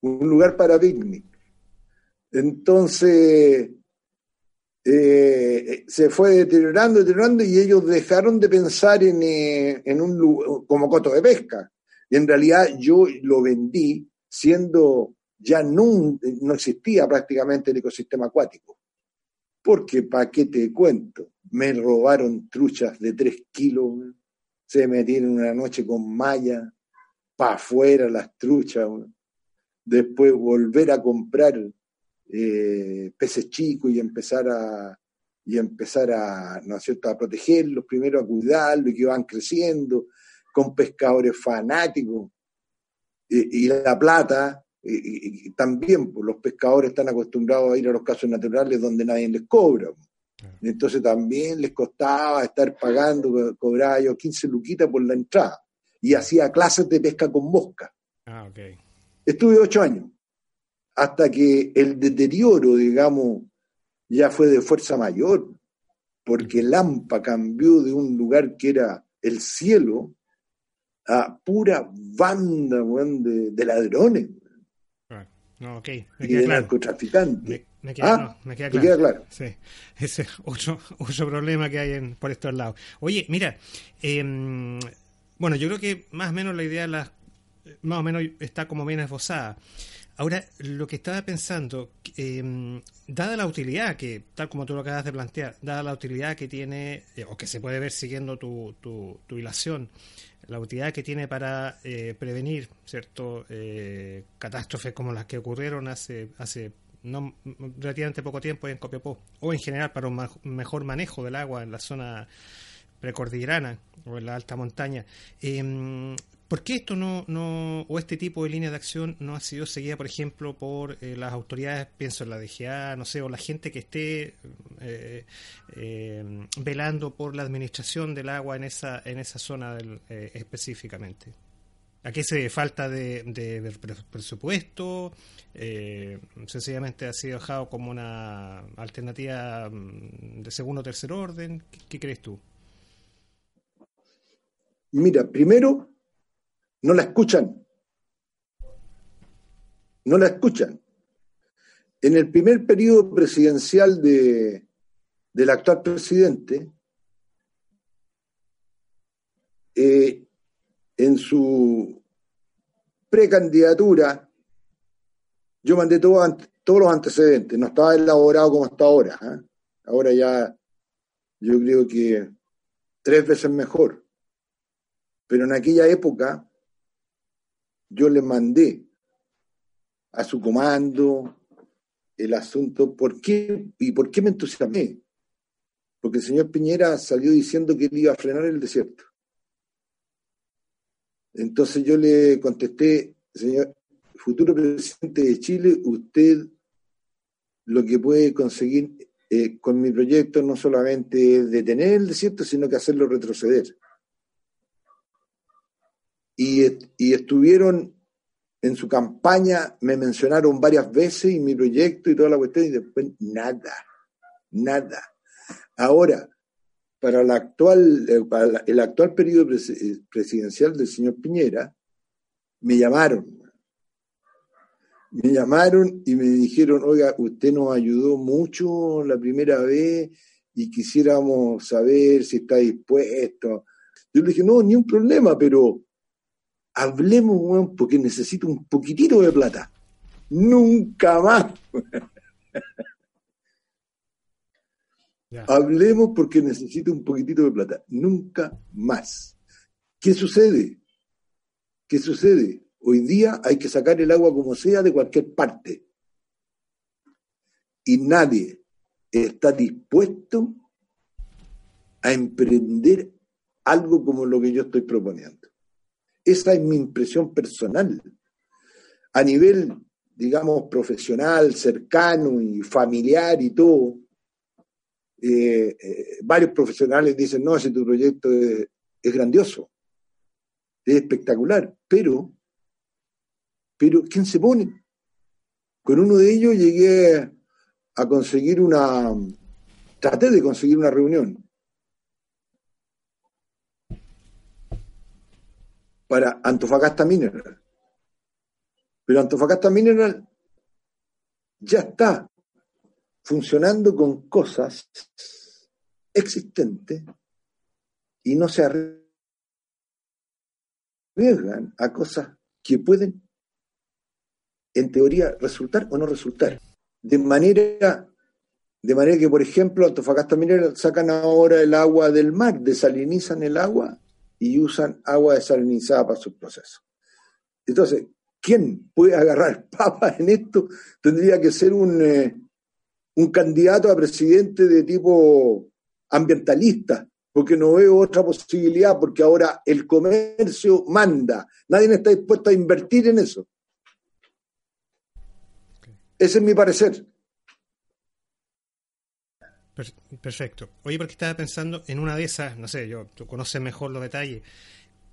Un lugar para picnic. Entonces, eh, se fue deteriorando, deteriorando y ellos dejaron de pensar en, eh, en un lugar como coto de pesca. Y en realidad yo lo vendí siendo ya no, no existía prácticamente el ecosistema acuático. Porque, ¿para qué te cuento? Me robaron truchas de tres kilos, se metieron una noche con malla, para afuera las truchas, después volver a comprar eh, peces chicos y empezar a y empezar a, ¿no es cierto?, a protegerlos, primero a cuidarlos y que van creciendo, con pescadores fanáticos. y la plata, también pues, los pescadores están acostumbrados a ir a los casos naturales donde nadie les cobra. Entonces también les costaba estar pagando, cobraba yo 15 luquitas por la entrada. Y hacía clases de pesca con mosca. Ah, Estuve ocho años hasta que el deterioro, digamos, ya fue de fuerza mayor, porque Lampa cambió de un lugar que era el cielo a pura banda de, ladrones. No, ok. Me y de narcotraficantes. Me, queda, ah, claro. Sí, (laughs) ese es otro, otro problema que hay en, por estos lados. Oye, mira, em, bueno, yo creo que más o menos la idea más o menos está como bien esbozada. Ahora, lo que estaba pensando, em, dada la utilidad que, tal como tú lo acabas de plantear, dada la utilidad que tiene, eh, o que se puede ver siguiendo tu, tu, tu hilación, la utilidad que tiene para eh, prevenir cierto eh, catástrofes como las que ocurrieron hace, hace no relativamente poco tiempo en Copiapó, o en general para un mejor manejo del agua en la zona precordillerana o en la alta montaña. Eh, ¿Por qué esto no, no, o este tipo de línea de acción no ha sido seguida, por ejemplo, por eh, las autoridades, pienso en la DGA, no sé, o la gente que esté eh, eh, velando por la administración del agua en esa, en esa zona específicamente? ¿A qué se falta de, presupuesto? ¿Sencillamente ha sido dejado como una alternativa mm, de segundo o tercer orden? ¿Qué crees tú? Mira, primero no la escuchan. No la escuchan. En el primer periodo presidencial de, del actual presidente, eh, en su precandidatura, yo mandé todos los antecedentes, no estaba elaborado como está ahora. ¿ah? Ahora ya yo creo que tres veces mejor. Pero en aquella época yo le mandé a su comando el asunto, ¿por qué? ¿Y por qué me entusiasmé? Porque el señor Piñera salió diciendo que él iba a frenar el desierto. Entonces yo le contesté, señor futuro presidente de Chile, usted lo que puede conseguir eh, con mi proyecto no solamente es detener el desierto, sino que hacerlo retroceder y, estuvieron en su campaña, me mencionaron varias veces y mi proyecto y toda la cuestión, y después nada, nada. Ahora, para, la actual, eh, el actual periodo presidencial del señor Piñera, me llamaron. Me llamaron y me dijeron, oiga, usted nos ayudó mucho la primera vez y quisiéramos saber si está dispuesto. Yo le dije, no, ni un problema, pero hablemos, porque necesito un poquitito de plata. Nunca más. (laughs) Hablemos porque necesito un poquitito de plata. Nunca más. ¿Qué sucede? ¿Qué sucede? Hoy día hay que sacar el agua como sea de cualquier parte. Y nadie está dispuesto a emprender algo como lo que yo estoy proponiendo. Esa es mi impresión personal. A nivel, digamos, profesional, cercano y familiar y todo, eh, eh, varios profesionales dicen, no, ese tu proyecto es, grandioso, es espectacular, pero, pero, ¿quién se pone? Con uno de ellos llegué a conseguir una, traté de conseguir una reunión para Antofagasta Mineral. Pero Antofagasta Mineral ya está funcionando con cosas existentes y no se arriesgan a cosas que pueden, en teoría, resultar o no resultar. De manera, de manera que, por ejemplo, Antofagasta Mineral sacan ahora el agua del mar, desalinizan el agua y usan agua desalinizada para sus procesos. Entonces, ¿quién puede agarrar (laughs) papas en esto? Tendría que ser un, eh, un candidato a presidente de tipo ambientalista, porque no veo otra posibilidad, porque ahora el comercio manda. Nadie está dispuesto a invertir en eso. Ese es mi parecer. Perfecto. Oye, porque estaba pensando en una de esas, no sé, yo, tú mejor los detalles,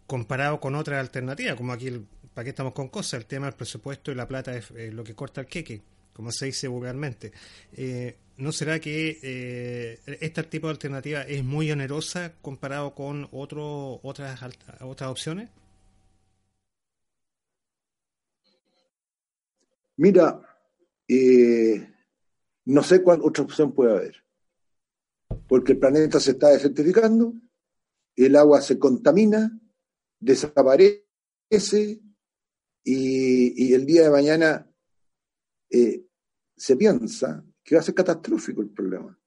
comparado con otra alternativa, como aquí, ¿para qué estamos con cosas? El tema del presupuesto y la plata es lo que corta el queque como se dice vulgarmente. Eh, ¿No será que eh, este tipo de alternativa es muy onerosa comparado con otro, otras, otras opciones? Mira, eh, no sé cuál otra opción puede haber, porque el planeta se está desertificando, el agua se contamina, desaparece y, el día de mañana se piensa que va a ser catastrófico el problema.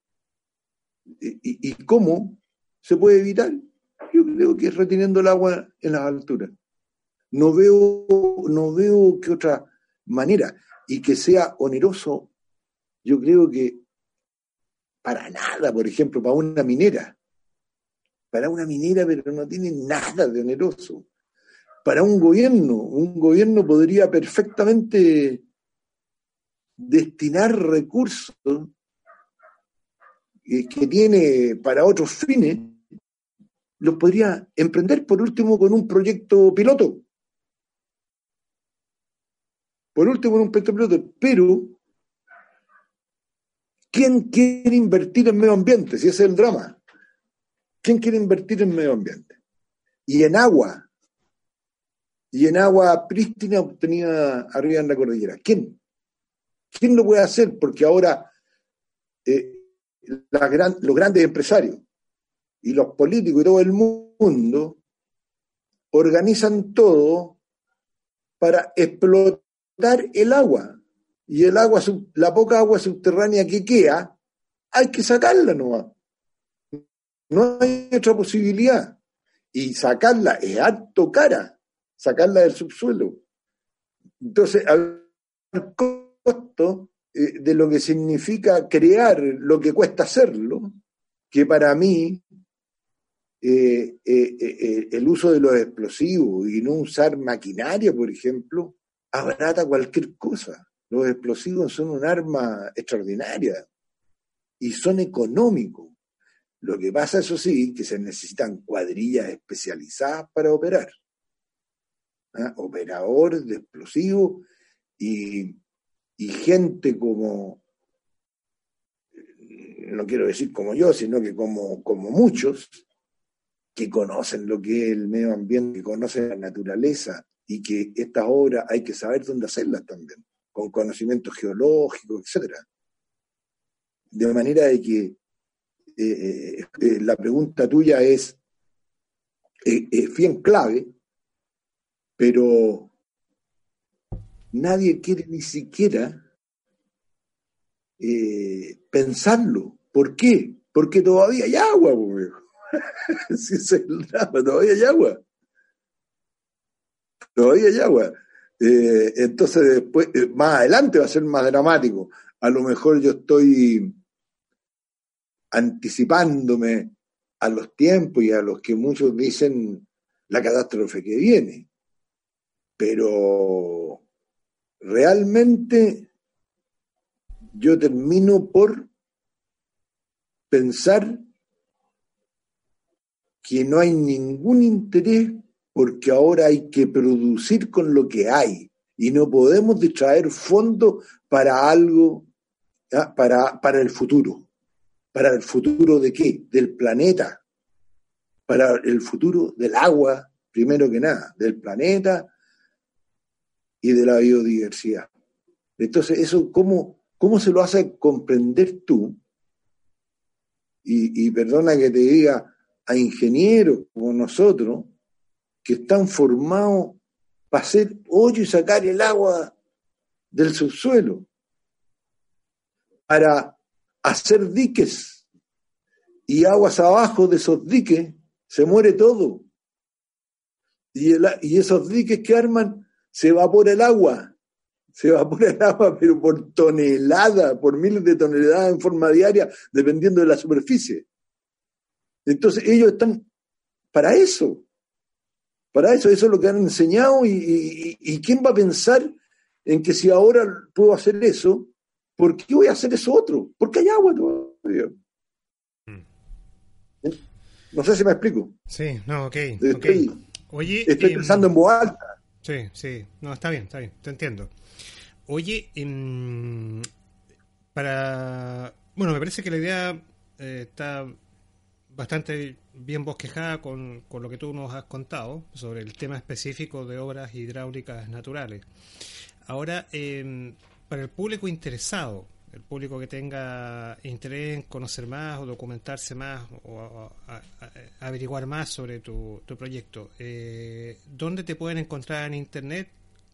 ¿Y, cómo se puede evitar? Yo creo que es reteniendo el agua en las alturas. No veo, no veo qué otra manera. Y que sea oneroso, yo creo que para nada, por ejemplo, para una minera. Para una minera, pero no tiene nada de oneroso. Para un gobierno, un gobierno podría perfectamente destinar recursos que tiene para otros fines, los podría emprender por último con un proyecto piloto. Por último, con un proyecto piloto. Pero, ¿quién quiere invertir en medio ambiente? Si ese es el drama. ¿Quién quiere invertir en medio ambiente? Y en agua. Y en agua prístina obtenida arriba en la cordillera. ¿Quién? ¿Quién lo puede hacer? Porque ahora eh, los grandes empresarios y los políticos y todo el mundo organizan todo para explotar el agua. Y el agua, la poca agua subterránea que queda, hay que sacarla nomás. No hay otra posibilidad. Y sacarla es harto cara, sacarla del subsuelo. Entonces, costo eh, de lo que significa crear lo que cuesta hacerlo, que para mí eh, eh, el uso de los explosivos y no usar maquinaria, por ejemplo, abarata cualquier cosa. Los explosivos son un arma extraordinaria y son económicos. Lo que pasa, eso sí, que se necesitan cuadrillas especializadas para operar. ¿Ah? Operadores de explosivos y gente como, no quiero decir como yo, sino que como, como muchos, que conocen lo que es el medio ambiente, que conocen la naturaleza y que estas obras hay que saber dónde hacerlas también, con conocimientos geológicos, etc. De manera de que eh, eh, la pregunta tuya es, es bien clave, pero nadie quiere ni siquiera pensarlo. ¿Por qué? Porque todavía hay agua, si (laughs) es el drama, todavía hay agua. Todavía hay agua. Entonces, después, más adelante va a ser más dramático. A lo mejor yo estoy anticipándome a los tiempos y a los que muchos dicen la catástrofe que viene. Pero realmente yo termino por pensar que no hay ningún interés porque ahora hay que producir con lo que hay y no podemos distraer fondos para algo, para, para el futuro para el futuro de qué? Del planeta, para el futuro del agua, primero que nada, del planeta y de la biodiversidad. Entonces, eso, ¿cómo, cómo se lo hace comprender tú? Y, y perdona que te diga, a ingenieros como nosotros, que están formados para hacer hoyo y sacar el agua del subsuelo, para hacer diques y aguas abajo de esos diques, se muere todo. Y, y esos diques que arman, se evapora el agua, se evapora el agua, (laughs) pero por tonelada, por miles de toneladas en forma diaria, dependiendo de la superficie. Entonces ellos están para eso, para eso, eso es lo que han enseñado y, y quién va a pensar en que si ahora puedo hacer eso, ¿Por qué voy a hacer eso otro? Porque hay agua todavía. Hmm. No sé si me explico. Sí, no, ok. Estoy, okay. Oye, estoy em, pensando en voz alta. Sí, sí, no, está bien, está bien, te entiendo. Oye, em, para. Bueno, me parece que la idea eh, está bastante bien bosquejada con, con, lo que tú nos has contado sobre el tema específico de obras hidráulicas naturales. Ahora, eh, para el público interesado, el público que tenga interés en conocer más o documentarse más o averiguar más sobre tu, proyecto, eh, ¿dónde te pueden encontrar en Internet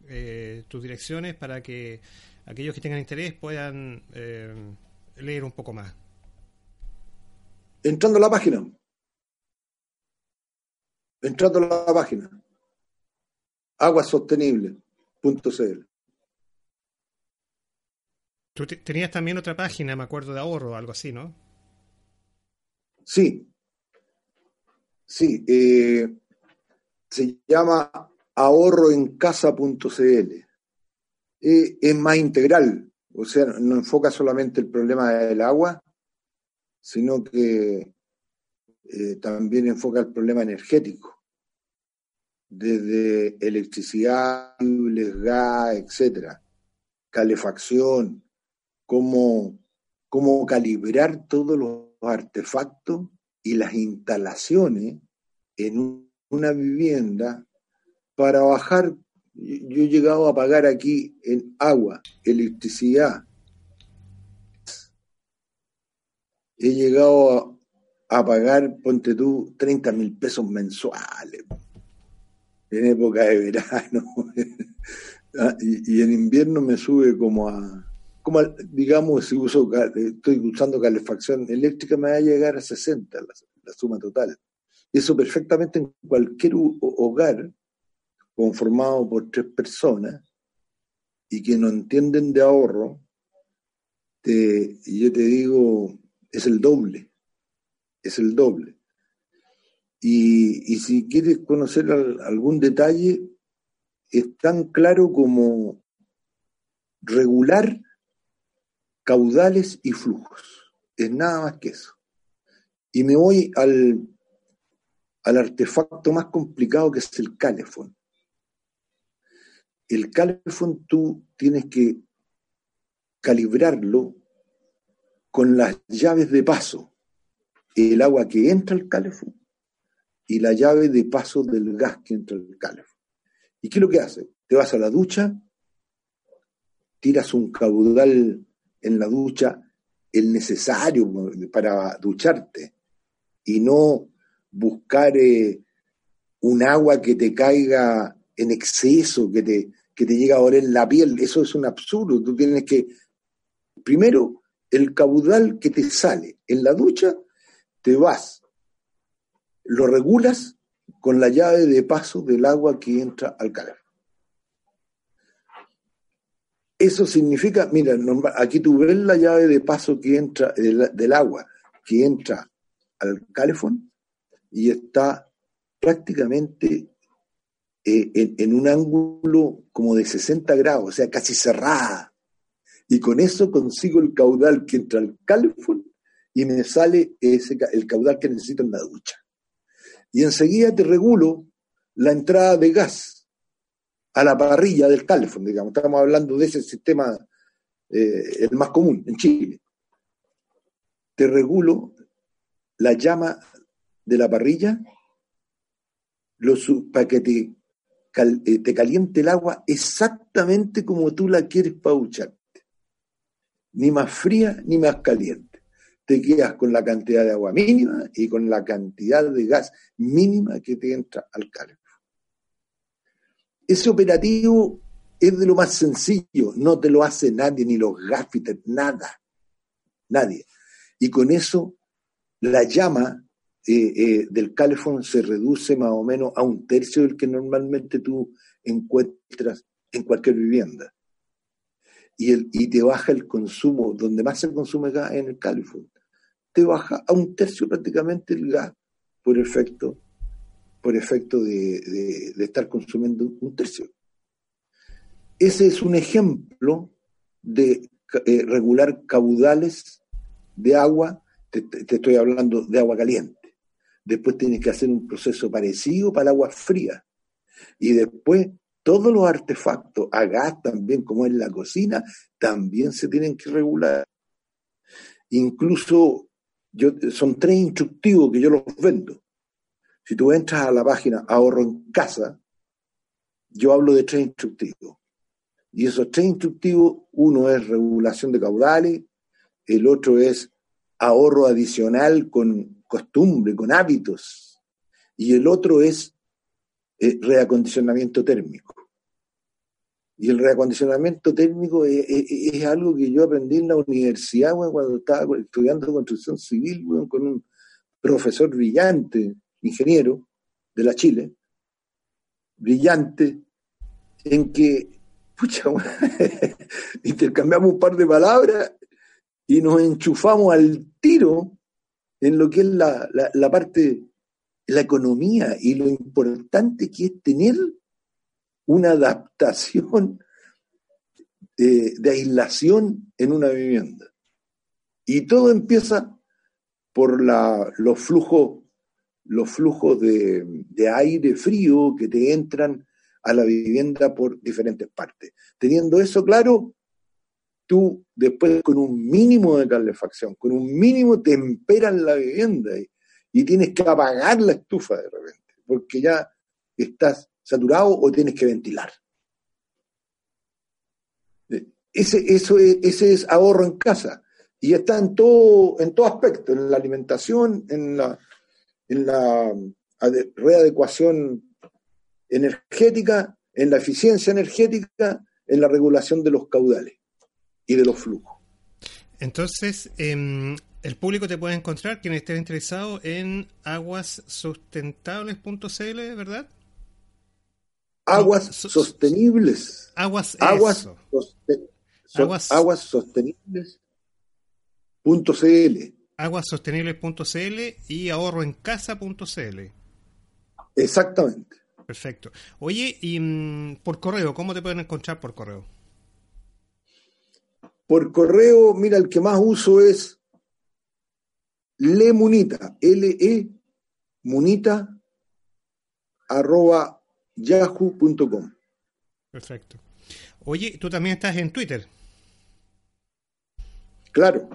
eh, tus direcciones para que aquellos que tengan interés puedan eh, leer un poco más? Entrando a la página. Entrando a la página. aguasostenible.cl Tú tenías también otra página, me acuerdo, de ahorro, algo así, ¿no? Sí. Sí. Eh, se llama ahorroencasa.cl. Eh, es más integral, o sea, no enfoca solamente el problema del agua, sino que eh, también enfoca el problema energético, desde electricidad, gas, etcétera, calefacción, cómo, cómo calibrar todos los artefactos y las instalaciones en una vivienda para bajar. Yo he llegado a pagar aquí en agua, electricidad. He llegado a, pagar, ponte tú, 30 mil pesos mensuales en época de verano. (laughs) Ah, y en invierno me sube como a como digamos, si uso, estoy usando calefacción eléctrica, me va a llegar a 60 la, suma total. Eso perfectamente en cualquier hogar conformado por tres personas y que no entienden de ahorro, te, yo te digo, es el doble, es el doble. Y, y si quieres conocer algún detalle, es tan claro como regular caudales y flujos. Es nada más que eso. Y me voy al, al artefacto más complicado que es el calefón. El calefón tú tienes que calibrarlo con las llaves de paso, el agua que entra al calefón y la llave de paso del gas que entra al calefón. ¿Y qué es lo que hace? Te vas a la ducha, tiras un caudal en la ducha el necesario para ducharte y no buscar eh, un agua que te caiga en exceso, que te, que te llega a oler la piel. Eso es un absurdo. Tú tienes que, primero, el caudal que te sale en la ducha, te vas, lo regulas con la llave de paso del agua que entra al calor. Eso significa, mira, aquí tú ves la llave de paso que entra del, agua que entra al calefón y está prácticamente eh, en, un ángulo como de 60 grados, o sea, casi cerrada. Y con eso consigo el caudal que entra al calefón y me sale ese, el caudal que necesito en la ducha. Y enseguida te regulo la entrada de gas a la parrilla del calefón, digamos. Estamos hablando de ese sistema, eh, el más común en Chile. Te regulo la llama de la parrilla para que te, eh, te, caliente el agua exactamente como tú la quieres para ducharte. Ni más fría ni más caliente. Te quedas con la cantidad de agua mínima y con la cantidad de gas mínima que te entra al calefón. Ese operativo es de lo más sencillo, no te lo hace nadie, ni los gaffiters, nada, nadie. Y con eso la llama eh, eh, del calefón se reduce más o menos a un tercio del que normalmente tú encuentras en cualquier vivienda. Y, el, y te baja el consumo, donde más se consume gas en el calefón, te baja a un tercio prácticamente el gas por efecto por efecto de, estar consumiendo un tercio. Ese es un ejemplo de eh, regular caudales de agua, te, estoy hablando de agua caliente. Después tienes que hacer un proceso parecido para el agua fría. Y después todos los artefactos a gas también, como en la cocina, también se tienen que regular. Incluso son tres instructivos que yo los vendo. Si tú entras a la página Ahorro en Casa, yo hablo de tres instructivos. Y esos tres instructivos, uno es regulación de caudales, el otro es ahorro adicional con costumbre, con hábitos, y el otro es eh, reacondicionamiento térmico. Y el reacondicionamiento térmico es, algo que yo aprendí en la universidad cuando estaba estudiando construcción civil con un profesor brillante, ingeniero de la Chile, brillante, en que, (laughs) pucha, (laughs) intercambiamos un par de palabras y nos enchufamos al tiro en lo que es la, la, parte, la economía y lo importante que es tener una adaptación de, aislación en una vivienda. Y todo empieza por la, los flujos los flujos de, aire frío que te entran a la vivienda por diferentes partes. Teniendo eso claro, tú después con un mínimo de calefacción, con un mínimo temperas la vivienda y, tienes que apagar la estufa de repente, porque ya estás saturado o tienes que ventilar. Ese, eso ese es ahorro en casa y está en todo, en todo aspecto, en la alimentación, en la, en la readecuación energética, en la eficiencia energética, en la regulación de los caudales y de los flujos. Entonces, em, el público te puede encontrar, quien esté interesado, en aguassustentables.cl, ¿verdad? Aguas sostenibles. Aguas, aguas, aguas, aguas sostenibles.cl aguasostenibles.cl y ahorroencasa.cl. Exactamente. Perfecto. Oye, y mm, por correo, ¿cómo te pueden encontrar por correo? Por correo, mira, el que más uso es lemunita, L-E, munita, arroba yahoo.com. Perfecto. Oye, tú también estás en Twitter. Claro.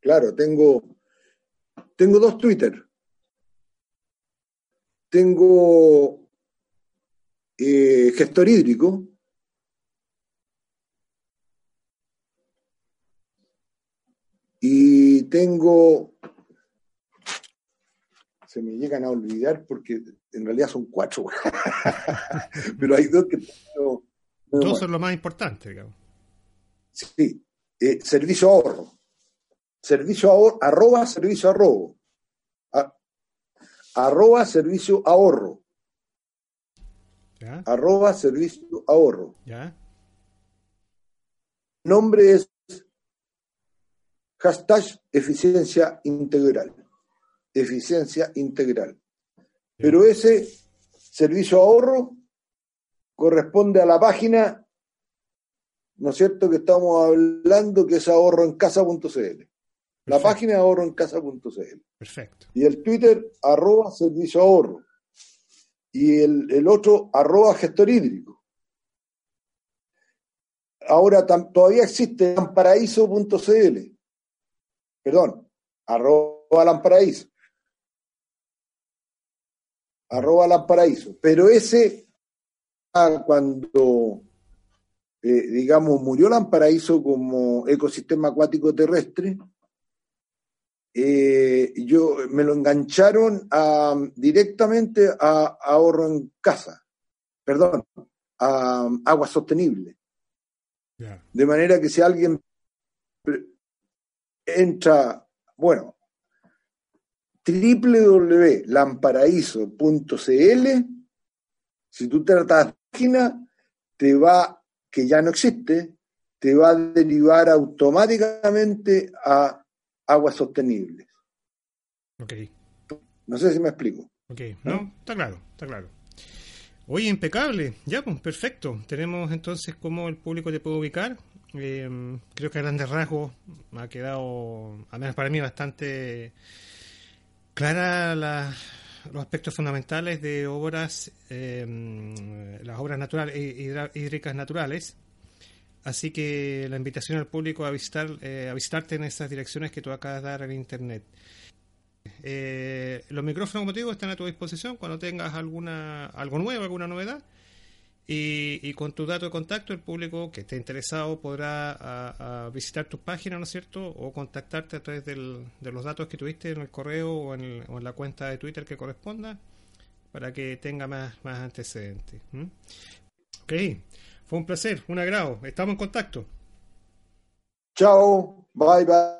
Claro, tengo, tengo dos Twitter. Tengo eh, gestor hídrico. tengo, se me llegan a olvidar porque en realidad son cuatro, (laughs) pero hay dos que... dos son lo más importante, digamos. Sí, eh, servicio ahorro. Servicio ahorro, arroba servicio ahorro. arroba servicio ahorro. Arroba servicio ahorro. ¿Ya? Nombre es hashtag eficiencia integral. Eficiencia integral. Pero ese servicio ahorro corresponde a la página, ¿no es cierto?, que estamos hablando, que es ahorroencasa.cl. La página ahorroencasa.cl. Perfecto. Y el Twitter, arroba servicio ahorro. Y el, el otro, arroba gestor hídrico. Ahora todavía existe lamparaíso.cl. Perdón, arroba lamparaíso. Arroba lamparaíso. Pero ese, ah, cuando, eh, digamos, murió Lamparaíso como ecosistema acuático terrestre, eh, yo me lo engancharon directamente a, ahorro en casa, perdón, a agua sostenible. De manera que si alguien entra, bueno, www.lamparaíso.cl, si tú tratas la página, te va, que ya no existe, te va a derivar automáticamente a aguas sostenibles. Ok. No sé si me explico. Ok, no, está claro, está claro. Oye, impecable. Ya, pues, perfecto. Tenemos entonces cómo el público te puede ubicar. Em, creo que a grandes rasgos ha quedado, al menos para mí, bastante clara los aspectos fundamentales de obras, em, las obras naturales, hídricas naturales. Así que la invitación al público a visitar, eh, a visitarte en esas direcciones que tú acabas de dar en internet. Eh, los micrófonos, como están a tu disposición cuando tengas alguna algo nuevo, alguna novedad. Y, con tu dato de contacto, el público que esté interesado podrá visitar tus páginas, ¿no es cierto? O contactarte a través de los datos que tuviste en el correo o en, la cuenta de Twitter que corresponda para que tenga más, más antecedentes. Ok, fue un placer, un agrado. Estamos en contacto. Chao, bye bye.